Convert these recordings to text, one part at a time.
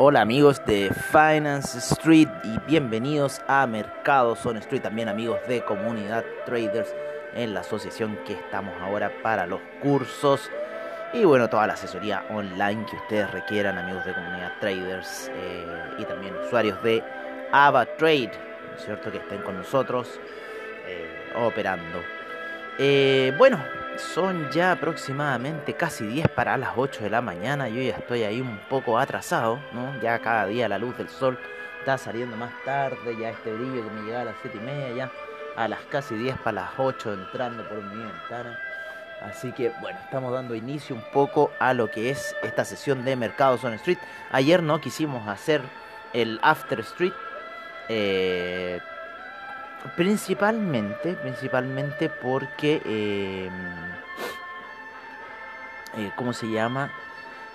Hola amigos de Finance Street y bienvenidos a Mercados on Street, también amigos de Comunidad Traders en la asociación que estamos ahora para los cursos y bueno, toda la asesoría online que ustedes requieran amigos de Comunidad Traders eh, y también usuarios de AvaTrade, ¿no es cierto? Que estén con nosotros eh, operando. Eh, bueno, son ya aproximadamente casi 10 para las 8 de la mañana. Yo ya estoy ahí un poco atrasado, ¿no? Ya cada día la luz del sol está saliendo más tarde. Ya este brillo que me llega a las 7 y media, ya a las casi 10 para las 8 entrando por mi ventana. Así que bueno, estamos dando inicio un poco a lo que es esta sesión de Mercados on Street. Ayer no quisimos hacer el After Street. Eh, Principalmente, principalmente porque, eh, eh, ¿cómo se llama?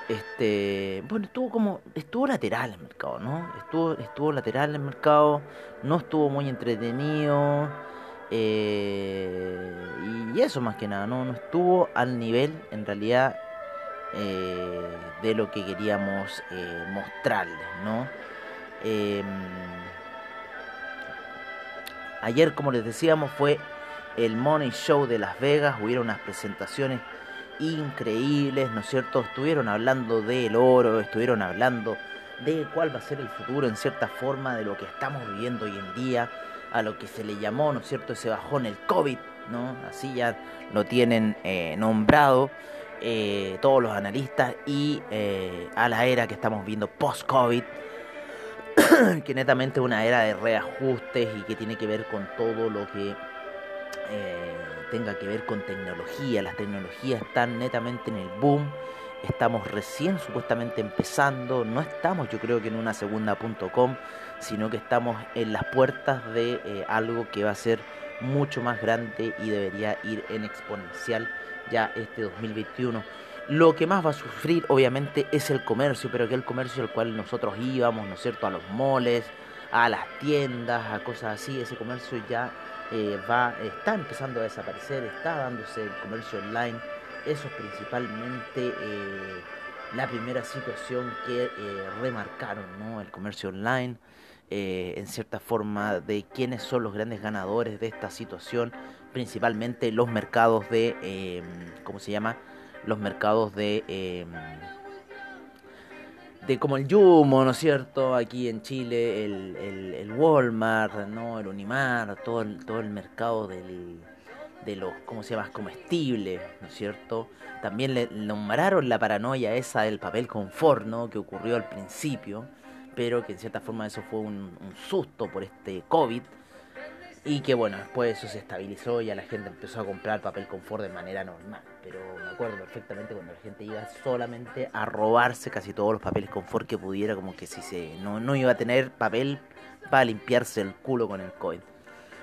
Este, bueno, estuvo como, estuvo lateral el mercado, ¿no? Estuvo, estuvo lateral el mercado, no estuvo muy entretenido, eh, y eso más que nada, ¿no? No estuvo al nivel, en realidad, eh, de lo que queríamos eh, mostrarles, ¿no? Eh, Ayer, como les decíamos, fue el Money Show de Las Vegas. Hubieron unas presentaciones increíbles, ¿no es cierto? Estuvieron hablando del oro, estuvieron hablando de cuál va a ser el futuro en cierta forma de lo que estamos viviendo hoy en día, a lo que se le llamó, ¿no es cierto?, ese bajón, el COVID, ¿no? Así ya lo tienen eh, nombrado eh, todos los analistas y eh, a la era que estamos viendo post-COVID que netamente es una era de reajustes y que tiene que ver con todo lo que eh, tenga que ver con tecnología. Las tecnologías están netamente en el boom. Estamos recién supuestamente empezando. No estamos yo creo que en una segunda.com, sino que estamos en las puertas de eh, algo que va a ser mucho más grande y debería ir en exponencial ya este 2021. Lo que más va a sufrir obviamente es el comercio, pero que el comercio al cual nosotros íbamos, ¿no es cierto?, a los moles, a las tiendas, a cosas así, ese comercio ya eh, va, está empezando a desaparecer, está dándose el comercio online. Eso es principalmente eh, la primera situación que eh, remarcaron, ¿no? El comercio online, en cierta forma, de quiénes son los grandes ganadores de esta situación, principalmente los mercados de, ¿cómo se llama? los mercados de de como el Yumo, ¿no es cierto? Aquí en Chile, el, el, el Walmart, ¿no? El Unimar, todo el, todo el mercado del, de los, ¿cómo se llama? comestibles, ¿no es cierto? También le nombraron la paranoia esa del papel confort, ¿no? Que ocurrió al principio, pero que en cierta forma eso fue un, un susto por este COVID y que bueno, después eso se estabilizó y a la gente empezó a comprar papel confort de manera normal. Pero me acuerdo perfectamente cuando la gente iba solamente a robarse casi todos los papeles confort que pudiera, como que si se no, no iba a tener papel para limpiarse el culo con el COVID.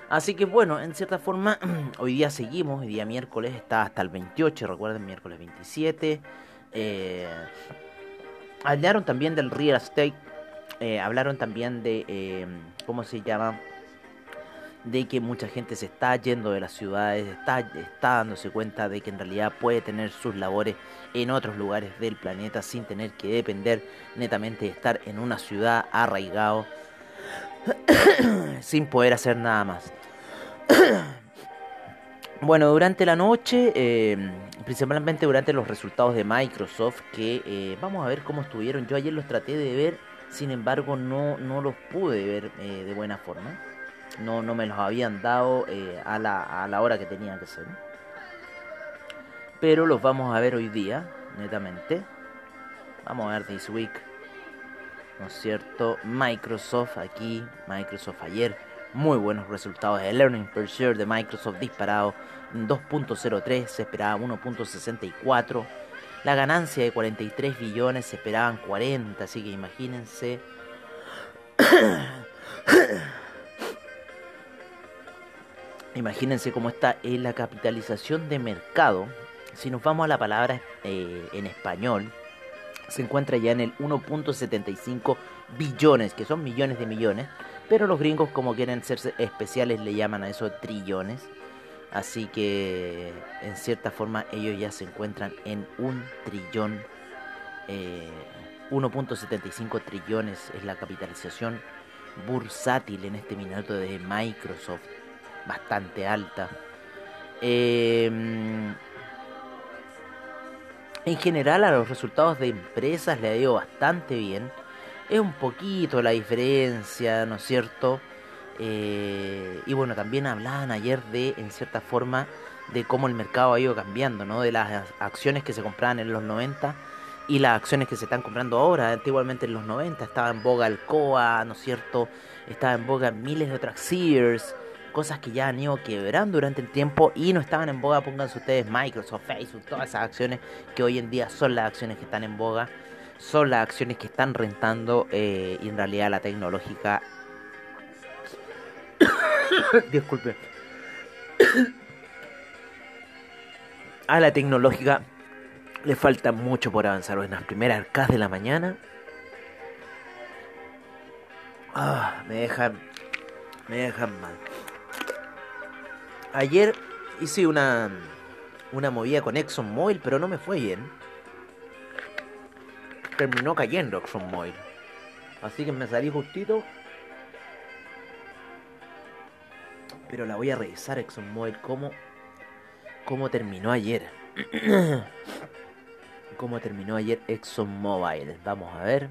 Así que bueno, en cierta forma, hoy día seguimos, hoy día miércoles está hasta el 28, recuerden, miércoles 27. Eh, hablaron también del real estate, eh, hablaron también de, eh, ¿cómo se llama? De que mucha gente se está yendo de las ciudades, está, está dándose cuenta de que en realidad puede tener sus labores en otros lugares del planeta sin tener que depender netamente de estar en una ciudad arraigado sin poder hacer nada más. bueno, durante la noche, eh, principalmente durante los resultados de Microsoft, que eh, vamos a ver cómo estuvieron. Yo ayer los traté de ver sin embargo no, no los pude ver eh, de buena forma. No, no me los habían dado eh, a, la, a la hora que tenían que ser. Pero los vamos a ver hoy día, netamente. Vamos a ver This Week. ¿No es cierto? Microsoft aquí, Microsoft ayer. Muy buenos resultados. El Learning per Share de Microsoft disparado 2.03, se esperaba 1.64. La ganancia de 43 billones se esperaban 40, así que imagínense. imagínense cómo está en la capitalización de mercado. Si nos vamos a la palabra eh, en español, se encuentra ya en el 1.75 billones, que son millones de millones, pero los gringos como quieren ser especiales le llaman a eso trillones. Así que en cierta forma ellos ya se encuentran en un trillón, 1.75 eh, trillones es la capitalización bursátil en este minuto de Microsoft, bastante alta. Em, en general a los resultados de empresas le ha ido bastante bien. Es un poquito la diferencia, ¿no es cierto? Eh, y bueno, también hablaban ayer de, en cierta forma, de cómo el mercado ha ido cambiando, ¿no? De las acciones que se compraban en los 90 y las acciones que se están comprando ahora. Antiguamente en los 90 estaba en boga el COA, ¿no es cierto? Estaba en boga miles de otras Sears, cosas que ya han ido quebrando durante el tiempo y no estaban en boga, pónganse ustedes Microsoft, Facebook, todas esas acciones que hoy en día son las acciones que están en boga, son las acciones que están rentando eh, y en realidad la tecnológica Disculpe. A la tecnológica le falta mucho por avanzar. En las primeras arcadas de la mañana. Ah, me dejan. Me dejan mal. Ayer hice una. Una movida con ExxonMobil, pero no me fue bien. Terminó cayendo ExxonMobil. Así que me salí justito pero la voy a revisar ExxonMobil cómo, cómo terminó ayer. cómo terminó ayer ExxonMobil. Vamos a ver.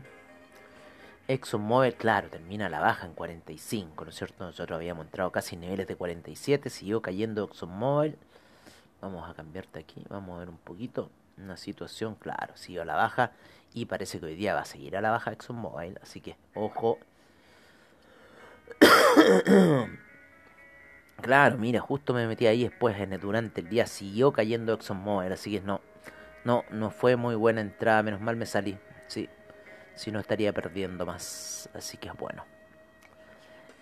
ExxonMobil, claro, termina la baja en 45, ¿no es cierto? Nosotros habíamos entrado casi en niveles de 47, siguió cayendo ExxonMobil. Vamos a cambiarte aquí, vamos a ver un poquito. Una situación, claro, siguió a la baja y parece que hoy día va a seguir a la baja ExxonMobil, así que ojo. Claro, mira, justo me metí ahí después, durante el día siguió cayendo ExxonMobil, así que no, no, no fue muy buena entrada, menos mal me salí, sí, si no estaría perdiendo más, así que es bueno.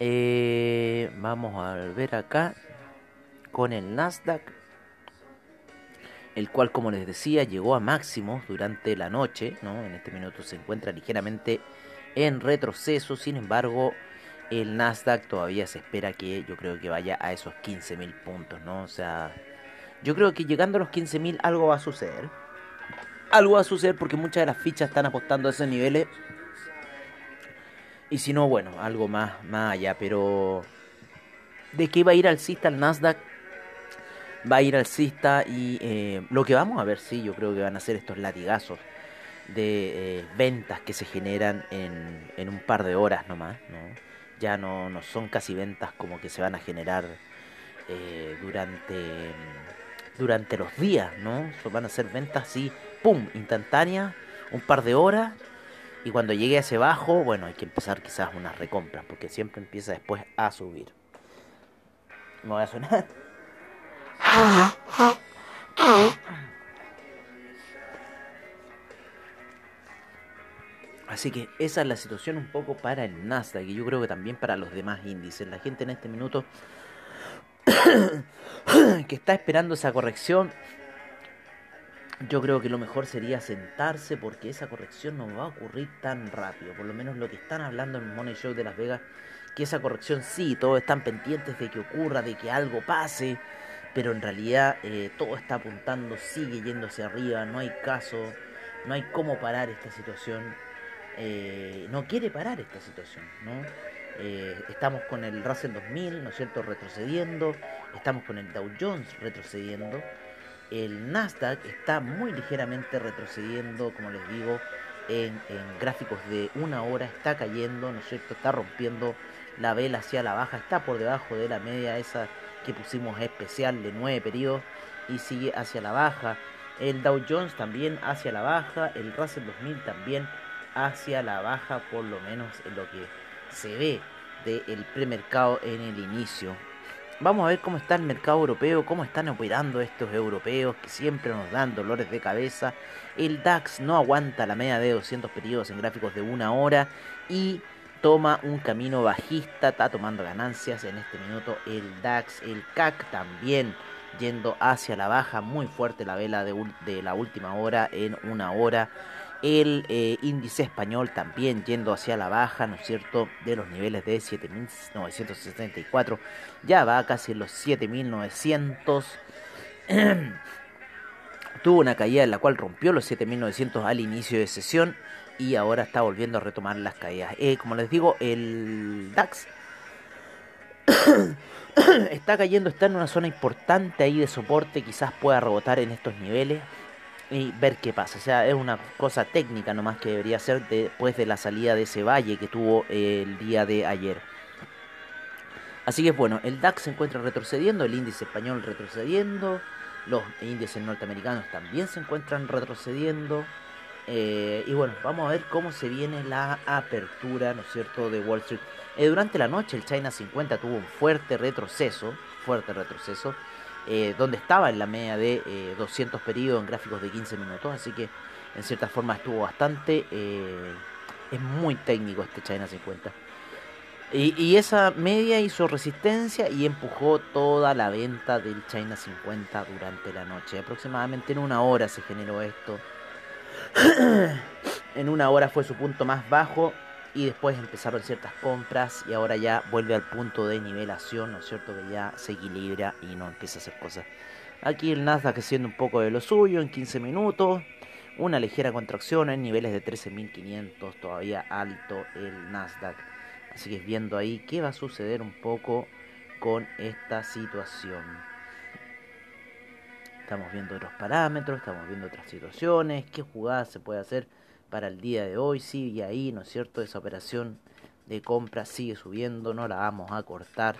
Eh, vamos a ver acá con el Nasdaq, el cual como les decía llegó a máximos durante la noche, ¿no? En este minuto se encuentra ligeramente en retroceso, sin embargo el Nasdaq todavía se espera que yo creo que vaya a esos 15.000 puntos, ¿no? O sea, yo creo que llegando a los 15.000 algo va a suceder. Algo va a suceder porque muchas de las fichas están apostando a esos niveles. Y si no, bueno, algo más, más allá. Pero de qué va a ir alcista el Nasdaq, va a ir alcista y eh, lo que vamos a ver, sí, yo creo que van a ser estos latigazos de eh, ventas que se generan en, en un par de horas nomás, ¿no? ya no, no son casi ventas como que se van a generar eh, durante, durante los días, ¿no? Van a ser ventas así, ¡pum!, instantáneas, un par de horas, y cuando llegue a ese bajo, bueno, hay que empezar quizás unas recompras, porque siempre empieza después a subir. ¿Me voy a sonar? Así que esa es la situación un poco para el Nasdaq y yo creo que también para los demás índices. La gente en este minuto que está esperando esa corrección, yo creo que lo mejor sería sentarse porque esa corrección no va a ocurrir tan rápido. Por lo menos lo que están hablando en Money Show de Las Vegas, que esa corrección sí, todos están pendientes de que ocurra, de que algo pase, pero en realidad eh, todo está apuntando, sigue yendo hacia arriba, no hay caso, no hay cómo parar esta situación eh, no quiere parar esta situación, ¿no? Eh, estamos con el Russell 2000, ¿no es cierto?, retrocediendo, estamos con el Dow Jones retrocediendo, el Nasdaq está muy ligeramente retrocediendo, como les digo, en, gráficos de una hora está cayendo, ¿no es cierto? Está rompiendo la vela hacia la baja, está por debajo de la media esa que pusimos especial de 9 periodos y sigue hacia la baja. El Dow Jones también hacia la baja, el Russell 2000 también hacia la baja, por lo menos en lo que se ve del premercado en el inicio. Vamos a ver cómo está el mercado europeo, cómo están operando estos europeos que siempre nos dan dolores de cabeza. El DAX no aguanta la media de 200 periodos en gráficos de una hora y toma un camino bajista, está tomando ganancias en este minuto el DAX, el CAC también yendo hacia la baja, muy fuerte la vela de, de la última hora en una hora el eh, índice español también yendo hacia la baja, ¿no es cierto? De los niveles de 7.974, ya va casi en los 7.900. Tuvo una caída en la cual rompió los 7.900 al inicio de sesión y ahora está volviendo a retomar las caídas. Eh, como les digo, el DAX está cayendo, está en una zona importante ahí de soporte, quizás pueda rebotar en estos niveles y ver qué pasa. O sea, es una cosa técnica nomás que debería ser después de la salida de ese valle que tuvo el día de ayer. Así que bueno, el DAX se encuentra retrocediendo, el índice español retrocediendo, los índices norteamericanos también se encuentran retrocediendo. Eh, y bueno, vamos a ver cómo se viene la apertura, ¿no es cierto?, de Wall Street. Eh, durante la noche el China 50 tuvo un fuerte retroceso, fuerte retroceso. Eh, donde estaba en la media de 200 eh, periodos en gráficos de 15 minutos, así que en cierta forma estuvo bastante, eh, es muy técnico este China 50. Y, y, esa media hizo resistencia y empujó toda la venta del China 50 durante la noche. Aproximadamente en una hora se generó esto. en una hora fue su punto más bajo y después empezaron ciertas compras y ahora ya vuelve al punto de nivelación, ¿no es cierto? Que ya se equilibra y no empieza a hacer cosas. Aquí el Nasdaq haciendo un poco de lo suyo en 15 minutos, una ligera contracción en niveles de 13.500, todavía alto el Nasdaq. Así que viendo ahí qué va a suceder un poco con esta situación. Estamos viendo otros parámetros, estamos viendo otras situaciones, qué jugadas se puede hacer para el día de hoy. Sigue ahí, ¿no es cierto? Esa operación de compra sigue subiendo, no la vamos a cortar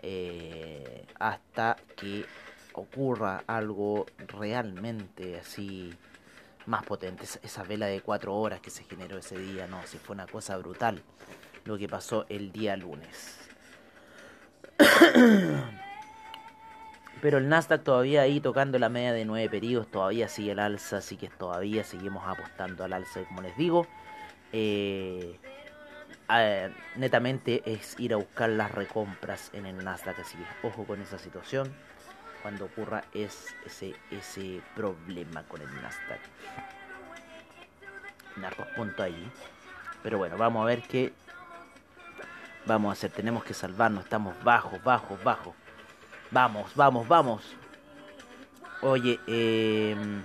eh, hasta que ocurra algo realmente así más potente. Esa vela de cuatro horas que se generó ese día, no, si fue una cosa brutal lo que pasó el día lunes. Pero el Nasdaq todavía ahí tocando la media de 9 periodos, todavía sigue el alza, así que todavía seguimos apostando al alza, como les digo. Eh, netamente es ir a buscar las recompras en el Nasdaq, así que ojo con esa situación cuando ocurra es ese, ese problema con el Nasdaq. Narcos punto ahí. Pero bueno, vamos a ver qué vamos a hacer. Tenemos que salvarnos, estamos bajos, bajos, bajos. Vamos, vamos, vamos. Oye, em,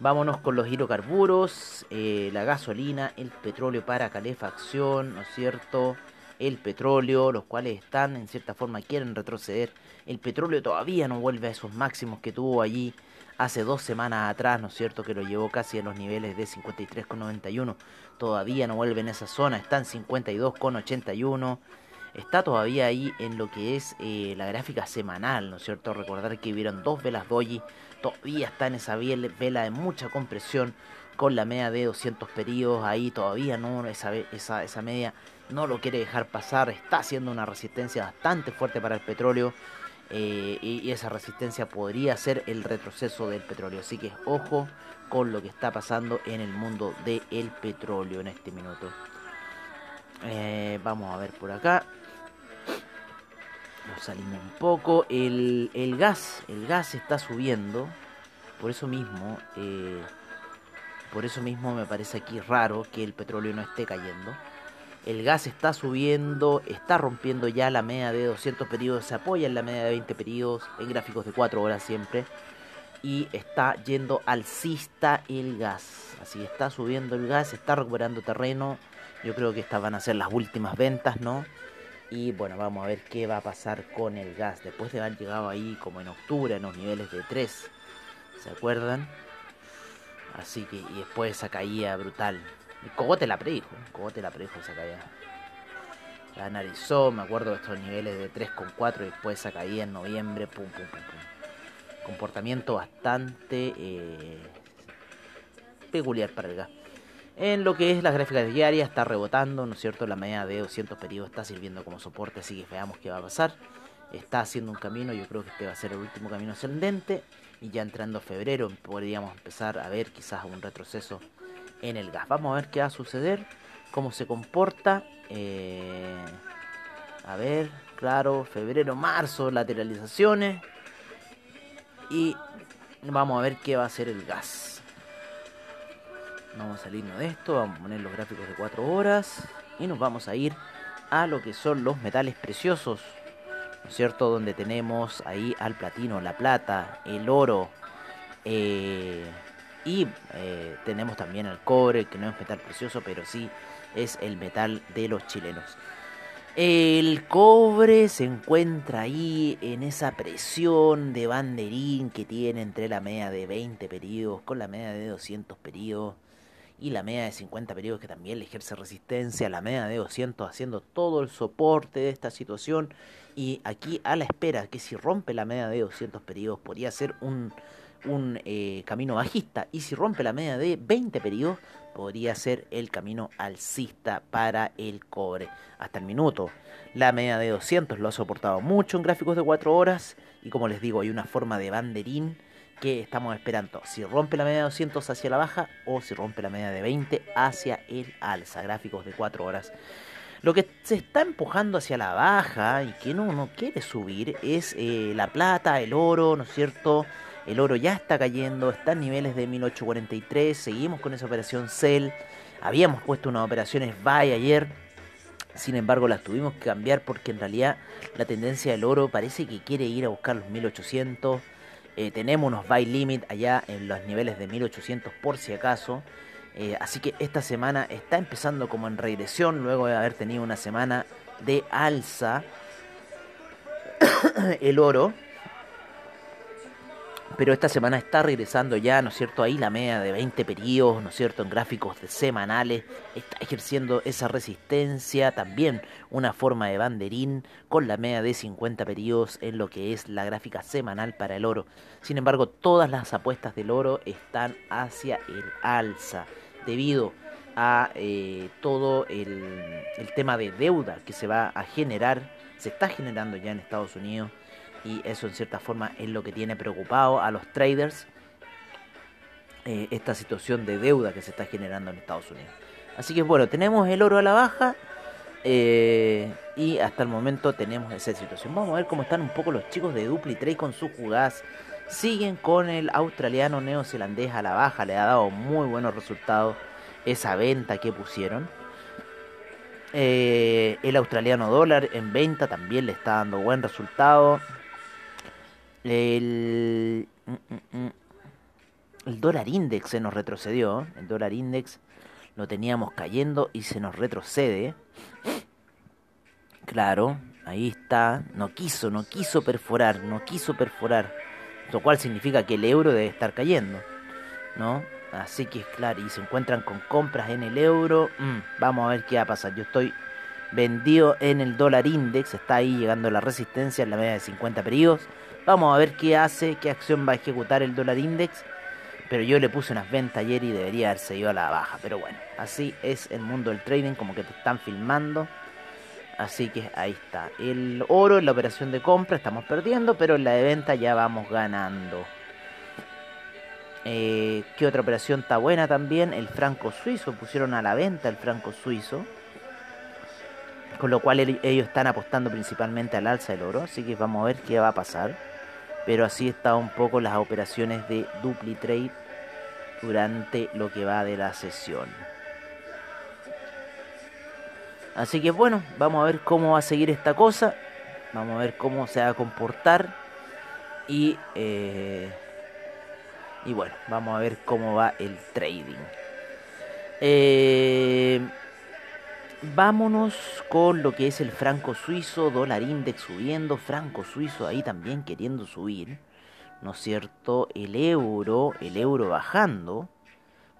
vámonos con los hidrocarburos, eh, la gasolina, el petróleo para calefacción, ¿no es cierto? El petróleo, los cuales están en cierta forma quieren retroceder. El petróleo todavía no vuelve a esos máximos que tuvo allí hace dos semanas atrás, ¿no es cierto? Que lo llevó casi a los niveles de 53,91. Todavía no vuelve en esa zona, está en 52,81 está todavía ahí en lo que es eh, la gráfica semanal, ¿no es cierto? Recordar que hubieron dos velas doji, todavía está en esa vela de mucha compresión con la media de 200 periodos ahí todavía no esa, esa, esa media no lo quiere dejar pasar está haciendo una resistencia bastante fuerte para el petróleo eh, y, esa resistencia podría ser el retroceso del petróleo. Así que ojo con lo que está pasando en el mundo del petróleo en este minuto. Eh, vamos a ver por acá salimos un poco. El, el, gas, el gas está subiendo. Por eso mismo, eh, por eso mismo me parece aquí raro que el petróleo no esté cayendo. El gas está subiendo, está rompiendo ya la media de 200 periodos, se apoya en la media de 20 periodos, en gráficos de 4 horas siempre. Y está yendo alcista el gas. Así está subiendo el gas, está recuperando terreno. Yo creo que estas van a ser las últimas ventas, ¿no? Y bueno, vamos a ver qué va a pasar con el gas. Después de haber llegado ahí como en octubre, en los niveles de 3. ¿Se acuerdan? Así que, y después esa caída brutal. El Cogote la predijo, Cogote la predijo esa caída. La analizó, me acuerdo de estos niveles de 3,4 y después esa caída en noviembre, pum, pum, pum, pum. Comportamiento bastante eh, peculiar para el gas. En lo que es las gráficas diarias está rebotando, ¿no es cierto? La media de 200 periodos está sirviendo como soporte, así que veamos qué va a pasar. Está haciendo un camino, yo creo que este va a ser el último camino ascendente. Y ya entrando febrero podríamos empezar a ver quizás un retroceso en el gas. Vamos a ver qué va a suceder, cómo se comporta. Eh, a ver, claro, febrero, marzo, lateralizaciones. Y vamos a ver qué va a hacer el gas. Vamos a salirnos de esto, vamos a poner los gráficos de 4 horas y nos vamos a ir a lo que son los metales preciosos, ¿no es cierto? Donde tenemos ahí al platino, la plata, el oro eh, y eh, tenemos también el cobre, que no es metal precioso, pero sí es el metal de los chilenos. El cobre se encuentra ahí en esa presión de banderín que tiene entre la media de 20 periodos con la media de 200 periodos y la media de 50 periodos que también le ejerce resistencia, la media de 200 haciendo todo el soporte de esta situación. Y aquí a la espera que si rompe la media de 200 periodos podría ser un, un eh, camino bajista. Y si rompe la media de 20 periodos podría ser el camino alcista para el cobre. Hasta el minuto. La media de 200 lo ha soportado mucho en gráficos de 4 horas. Y como les digo hay una forma de banderín que estamos esperando. Si rompe la media de 200 hacia la baja o si rompe la media de 20 hacia el alza. Gráficos de 4 horas. Lo que se está empujando hacia la baja y que no, no quiere subir es eh, la plata, el oro, ¿no es cierto? El oro ya está cayendo, está en niveles de 1843. Seguimos con esa operación Cell. Habíamos puesto unas operaciones Buy ayer. Sin embargo, las tuvimos que cambiar porque en realidad la tendencia del oro parece que quiere ir a buscar los 1800. Eh, tenemos unos buy limit allá en los niveles de 1800 por si acaso. Eh, así que esta semana está empezando como en regresión luego de haber tenido una semana de alza el oro pero esta semana está regresando ya, ¿no es cierto? Ahí la media de 20 periodos, ¿no es cierto? En gráficos semanales, está ejerciendo esa resistencia, también una forma de banderín con la media de 50 periodos en lo que es la gráfica semanal para el oro. Sin embargo, todas las apuestas del oro están hacia el alza, debido a eh, todo el, el tema de deuda que se va a generar, se está generando ya en Estados Unidos y eso en cierta forma es lo que tiene preocupado a los traders eh, esta situación de deuda que se está generando en Estados Unidos. Así que bueno, tenemos el oro a la baja eh, y hasta el momento tenemos esa situación. Vamos a ver cómo están un poco los chicos de Dupli Trade con sus jugadas. Siguen con el australiano neozelandés a la baja, le ha dado muy buenos resultados esa venta que pusieron. Eh, el australiano dólar en venta también le está dando buen resultado. El, mm, mm, mm, el dólar index se nos retrocedió. El dólar index lo teníamos cayendo y se nos retrocede. Claro, ahí está. No quiso, no quiso perforar, no quiso perforar. Lo cual significa que el euro debe estar cayendo. ¿No? Así que es claro, y se encuentran con compras en el euro. vamos a ver qué va a pasar. Yo estoy vendido en el dólar index. Está ahí llegando la resistencia en la media de 50 periodos. Vamos a ver qué hace, qué acción va a ejecutar el dólar index. Pero yo le puse unas ventas ayer y debería haberse ido a la baja. Pero bueno, así es el mundo del trading, como que te están filmando. Así que ahí está. El oro en la operación de compra estamos perdiendo, pero en la de venta ya vamos ganando. Eh, ¿Qué otra operación está buena también? El franco suizo. Pusieron a la venta el franco suizo. Con lo cual ellos están apostando principalmente al alza del oro. Así que vamos a ver qué va a pasar pero así están un poco las operaciones de DupliTrade durante lo que va de la sesión. Así que bueno, vamos a ver cómo va a seguir esta cosa. Vamos a ver cómo se va a comportar. Y, eh, y bueno, vamos a ver cómo va el trading. Eh, Vámonos con lo que es el franco suizo, dólar index subiendo, franco suizo ahí también queriendo subir, ¿no es cierto? El euro, el euro bajando,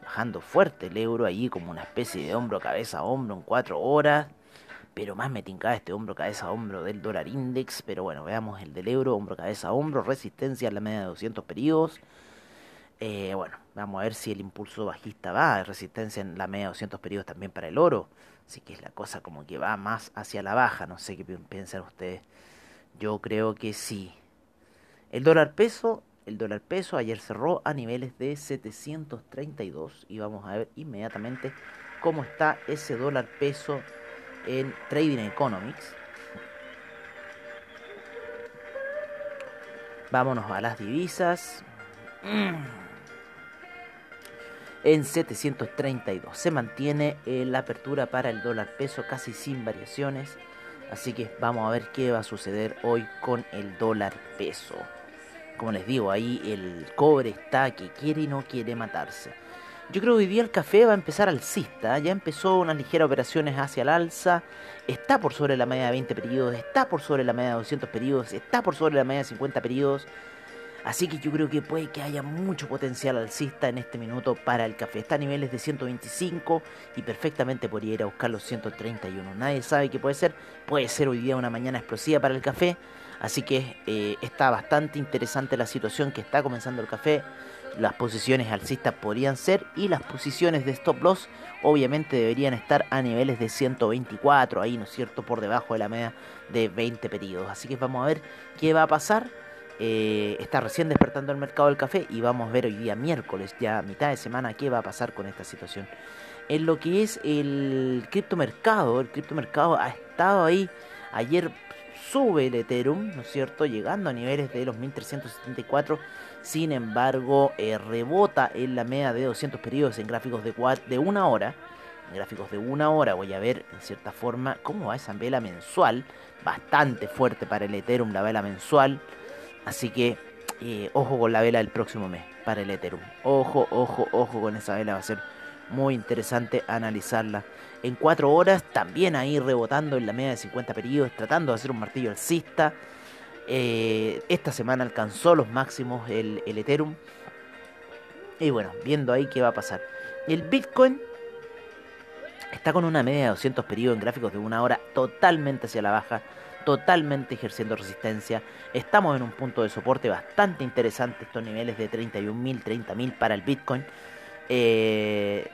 bajando fuerte el euro ahí como una especie de hombro cabeza a hombro en cuatro horas pero más me tincaba este hombro cabeza a hombro del dólar index pero bueno veamos el del euro hombro cabeza a hombro resistencia en la media de 200 periodos eh, bueno vamos a ver si el impulso bajista va resistencia en la media de 200 periodos también para el oro así que es la cosa como que va más hacia la baja no sé qué piensan ustedes yo creo que sí el dólar peso el dólar peso ayer cerró a niveles de 732 y vamos a ver inmediatamente cómo está ese dólar peso en Trading Economics. Vámonos a las divisas. En 732 se mantiene eh, la apertura para el dólar peso casi sin variaciones. Así que vamos a ver qué va a suceder hoy con el dólar peso como les digo, ahí el cobre está que quiere y no quiere matarse. Yo creo que hoy día el café va a empezar alcista, ya empezó unas ligeras operaciones hacia el alza, está por sobre la media de 20 periodos, está por sobre la media de 200 periodos, está por sobre la media de 50 periodos. Así que yo creo que puede que haya mucho potencial alcista en este minuto para el café. Está a niveles de 125 y perfectamente podría ir a buscar los 131. Nadie sabe qué puede ser. Puede ser hoy día una mañana explosiva para el café. Así que eh, está bastante interesante la situación que está comenzando el café. Las posiciones alcistas podrían ser y las posiciones de stop loss obviamente deberían estar a niveles de 124, ahí, ¿no es cierto?, por debajo de la media de 20 periodos. Así que vamos a ver qué va a pasar. Eh, está recién despertando el mercado del café y vamos a ver hoy día miércoles, ya mitad de semana, qué va a pasar con esta situación. En lo que es el criptomercado, el criptomercado ha estado ahí ayer sube el Ethereum, ¿no es cierto? Llegando a niveles de los 1374. Sin embargo, eh, rebota en la media de 200 periodos en gráficos de, de una hora. En gráficos de una hora voy a ver en cierta forma cómo va esa vela mensual. Bastante fuerte para el Ethereum la vela mensual. Así que eh, ojo con la vela del próximo mes para el Ethereum. Ojo, ojo, ojo con esa vela. Va a ser muy interesante analizarla. En 4 horas, también ahí rebotando en la media de 50 periodos, tratando de hacer un martillo alcista. Eh, esta semana alcanzó los máximos el, Ethereum. Y bueno, viendo ahí qué va a pasar. El Bitcoin está con una media de 200 periodos en gráficos de una hora totalmente hacia la baja, totalmente ejerciendo resistencia. Estamos en un punto de soporte bastante interesante, estos niveles de 31.000, 30.000 para el Bitcoin. Eh,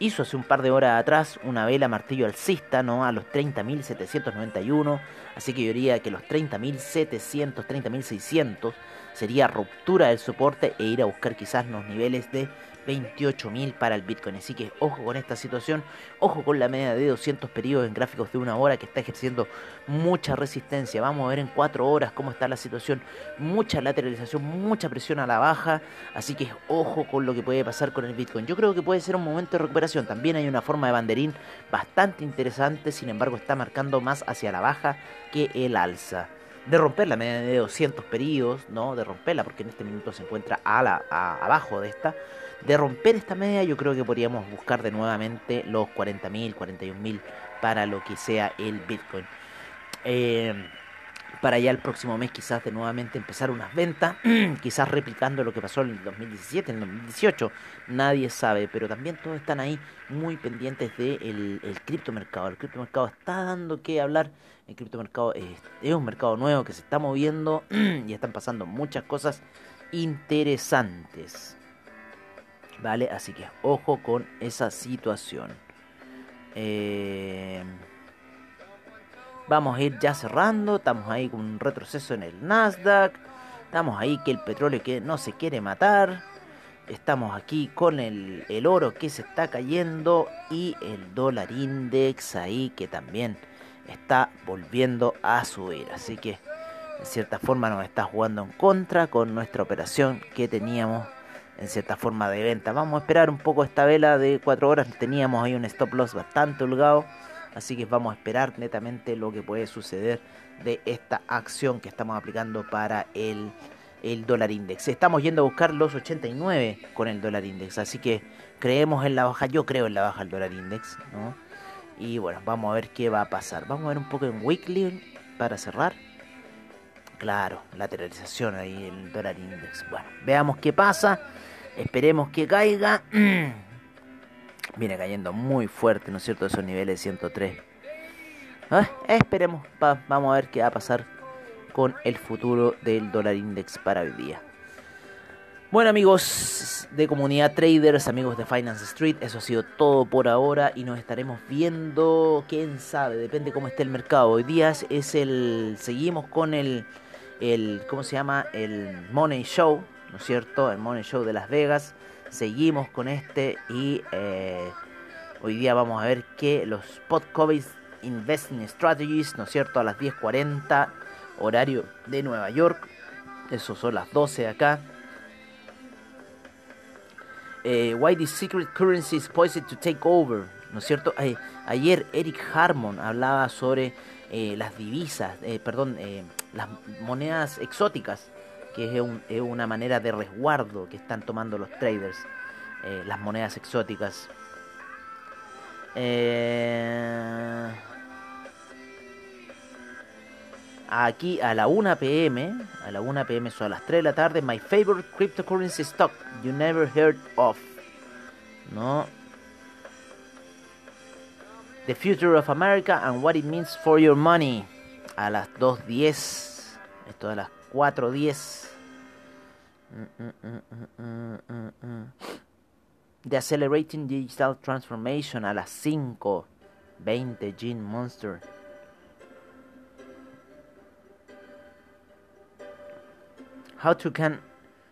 hizo hace un par de horas atrás una vela martillo alcista ¿no? a los 30.791, así que yo diría que los 30.700, 30.600 sería ruptura del soporte e ir a buscar quizás los niveles de 28.000 para el Bitcoin. Así que ojo con esta situación, ojo con la media de 200 periodos en gráficos de una hora que está ejerciendo mucha resistencia. Vamos a ver en 4 horas cómo está la situación, mucha lateralización, mucha presión a la baja. Así que ojo con lo que puede pasar con el Bitcoin. Yo creo que puede ser un momento de recuperación. También hay una forma de banderín bastante interesante, sin embargo está marcando más hacia la baja que el alza de romper la media de 200 periodos, ¿no? De romperla, porque en este minuto se encuentra a la, abajo de esta. De romper esta media, yo creo que podríamos buscar de nuevamente los 40.000, 41.000 para lo que sea el Bitcoin. Eh, para ya el próximo mes quizás de nuevamente empezar unas ventas, quizás replicando lo que pasó en el 2017, en el 2018, nadie sabe, pero también todos están ahí muy pendientes del de el criptomercado. El criptomercado está dando que hablar, el criptomercado es, es un mercado nuevo que se está moviendo y están pasando muchas cosas interesantes. ¿Vale? Así que ojo con esa situación. Eh... Vamos a ir ya cerrando. Estamos ahí con un retroceso en el Nasdaq. Estamos ahí que el petróleo que no se quiere matar. Estamos aquí con el, el oro que se está cayendo. Y el dólar index ahí que también está volviendo a subir. Así que en cierta forma nos está jugando en contra con nuestra operación que teníamos en cierta forma de venta. Vamos a esperar un poco esta vela de 4 horas. Teníamos ahí un stop loss bastante holgado. Así que vamos a esperar netamente lo que puede suceder de esta acción que estamos aplicando para el, el dólar index. Estamos yendo a buscar los 89 con el dólar index. Así que creemos en la baja. Yo creo en la baja del dólar index. Y bueno, vamos a ver qué va a pasar. Vamos a ver un poco en weekly para cerrar. Claro, lateralización ahí el dólar index. Bueno, veamos qué pasa. Esperemos que caiga. Viene cayendo muy fuerte, ¿no es cierto? Esos niveles de 103. Ah, esperemos, vamos a ver qué va a pasar con el futuro del dólar index para hoy día. Bueno amigos de comunidad traders, amigos de Finance Street, eso ha sido todo por ahora y nos estaremos viendo, quién sabe, depende cómo esté el mercado. Hoy día es el, seguimos con el, el, ¿cómo se llama? El Money Show, ¿no es cierto? El Money Show de Las Vegas. Seguimos con este y eh, hoy día vamos a ver que los Pod-COVID Investing Strategies, ¿no es cierto? A las 10.40, horario de Nueva York. Eso son las 12 acá eh, Why the Secret Currency is Poised to Take Over, ¿no es cierto? Ayer Eric Harmon hablaba sobre eh, las divisas, perdón, las monedas exóticas, que es, una manera de resguardo que están tomando los traders, las monedas exóticas. aquí a la 1 pm, a la 1 pm son a las 3 de la tarde, my favorite cryptocurrency stock you never heard of. ¿No? The future of America and what it means for your money. A las 2.10. Esto a las 4.10. The Accelerating Digital Transformation a las 5.20 Gene Monster. how to can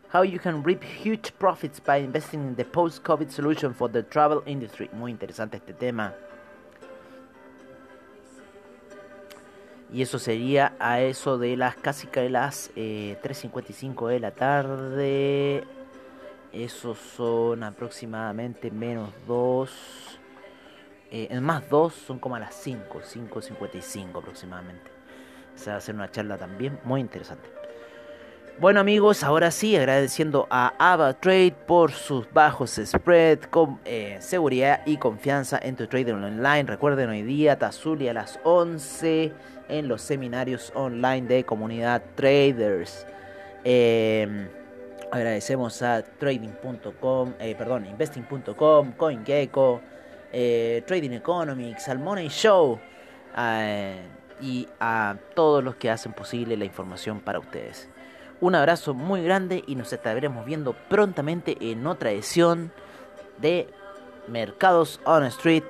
how you can reap huge profits by investing in the post-COVID solution for the travel industry. Muy interesante este tema. Y eso sería a eso de las casi que las eh, 3.55 de la tarde. Esos son aproximadamente menos 2. Eh, más 2 son como a las 5, 5.55 aproximadamente. Se va a hacer una charla también muy interesante. Bueno amigos, ahora sí, agradeciendo a AvaTrade por sus bajos spread, con eh, seguridad y confianza en tu trading online. Recuerden hoy día Tazuli a las 11 en los seminarios online de comunidad traders. Em, agradecemos a trading.com, eh, perdón, investing.com, CoinGecko, eh, Trading Economics, al Money Show y a todos los que hacen posible la información para ustedes. Un abrazo muy grande y nos estaremos viendo prontamente en otra edición de Mercados on Street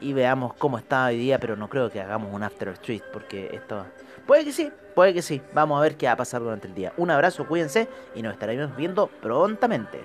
y veamos cómo está hoy día, pero no creo que hagamos un After Street porque esto puede que sí, puede que sí. Vamos a ver qué va a pasar durante el día. Un abrazo, cuídense y nos estaremos viendo prontamente.